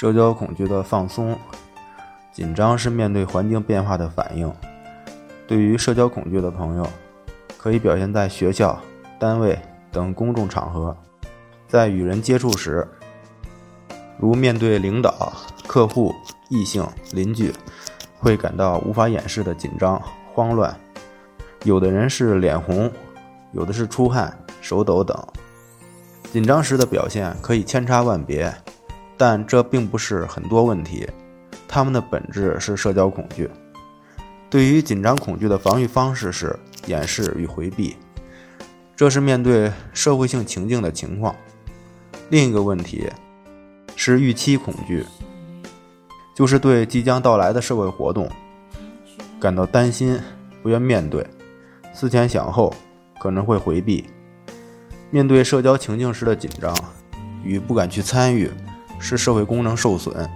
社交恐惧的放松，紧张是面对环境变化的反应。对于社交恐惧的朋友，可以表现在学校、单位等公众场合，在与人接触时，如面对领导、客户、异性、邻居，会感到无法掩饰的紧张、慌乱。有的人是脸红，有的是出汗、手抖等。紧张时的表现可以千差万别，但这并不是很多问题，他们的本质是社交恐惧。对于紧张恐惧的防御方式是掩饰与回避，这是面对社会性情境的情况。另一个问题是预期恐惧，就是对即将到来的社会活动感到担心，不愿面对，思前想后可能会回避。面对社交情境时的紧张与不敢去参与，使社会功能受损，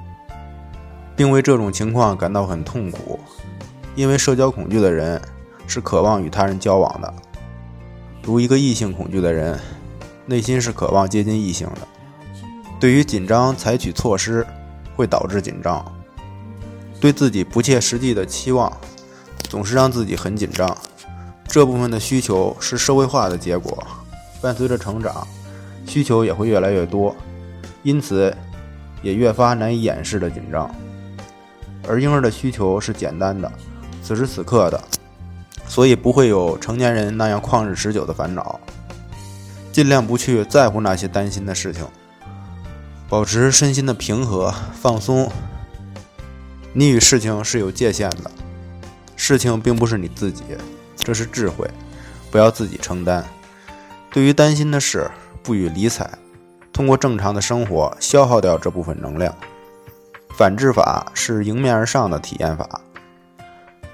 并为这种情况感到很痛苦。因为社交恐惧的人是渴望与他人交往的，如一个异性恐惧的人，内心是渴望接近异性的。对于紧张采取措施，会导致紧张。对自己不切实际的期望，总是让自己很紧张。这部分的需求是社会化的结果。伴随着成长，需求也会越来越多，因此也越发难以掩饰的紧张。而婴儿的需求是简单的，此时此刻的，所以不会有成年人那样旷日持久的烦恼。尽量不去在乎那些担心的事情，保持身心的平和放松。你与事情是有界限的，事情并不是你自己，这是智慧，不要自己承担。对于担心的事，不予理睬，通过正常的生活消耗掉这部分能量。反制法是迎面而上的体验法。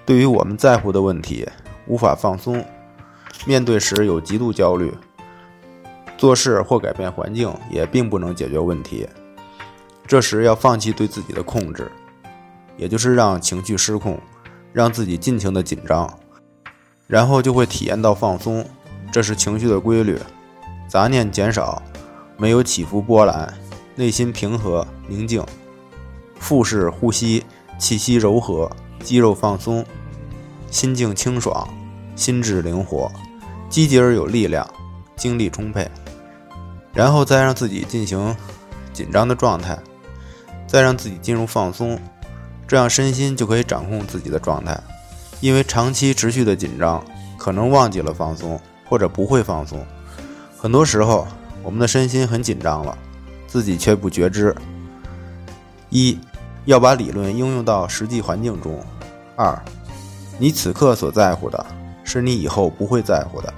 对于我们在乎的问题，无法放松，面对时有极度焦虑，做事或改变环境也并不能解决问题。这时要放弃对自己的控制，也就是让情绪失控，让自己尽情的紧张，然后就会体验到放松。这是情绪的规律，杂念减少，没有起伏波澜，内心平和宁静。腹式呼吸，气息柔和，肌肉放松，心境清爽，心智灵活，积极而有力量，精力充沛。然后再让自己进行紧张的状态，再让自己进入放松，这样身心就可以掌控自己的状态。因为长期持续的紧张，可能忘记了放松。或者不会放松，很多时候我们的身心很紧张了，自己却不觉知。一要把理论应用到实际环境中。二，你此刻所在乎的，是你以后不会在乎的。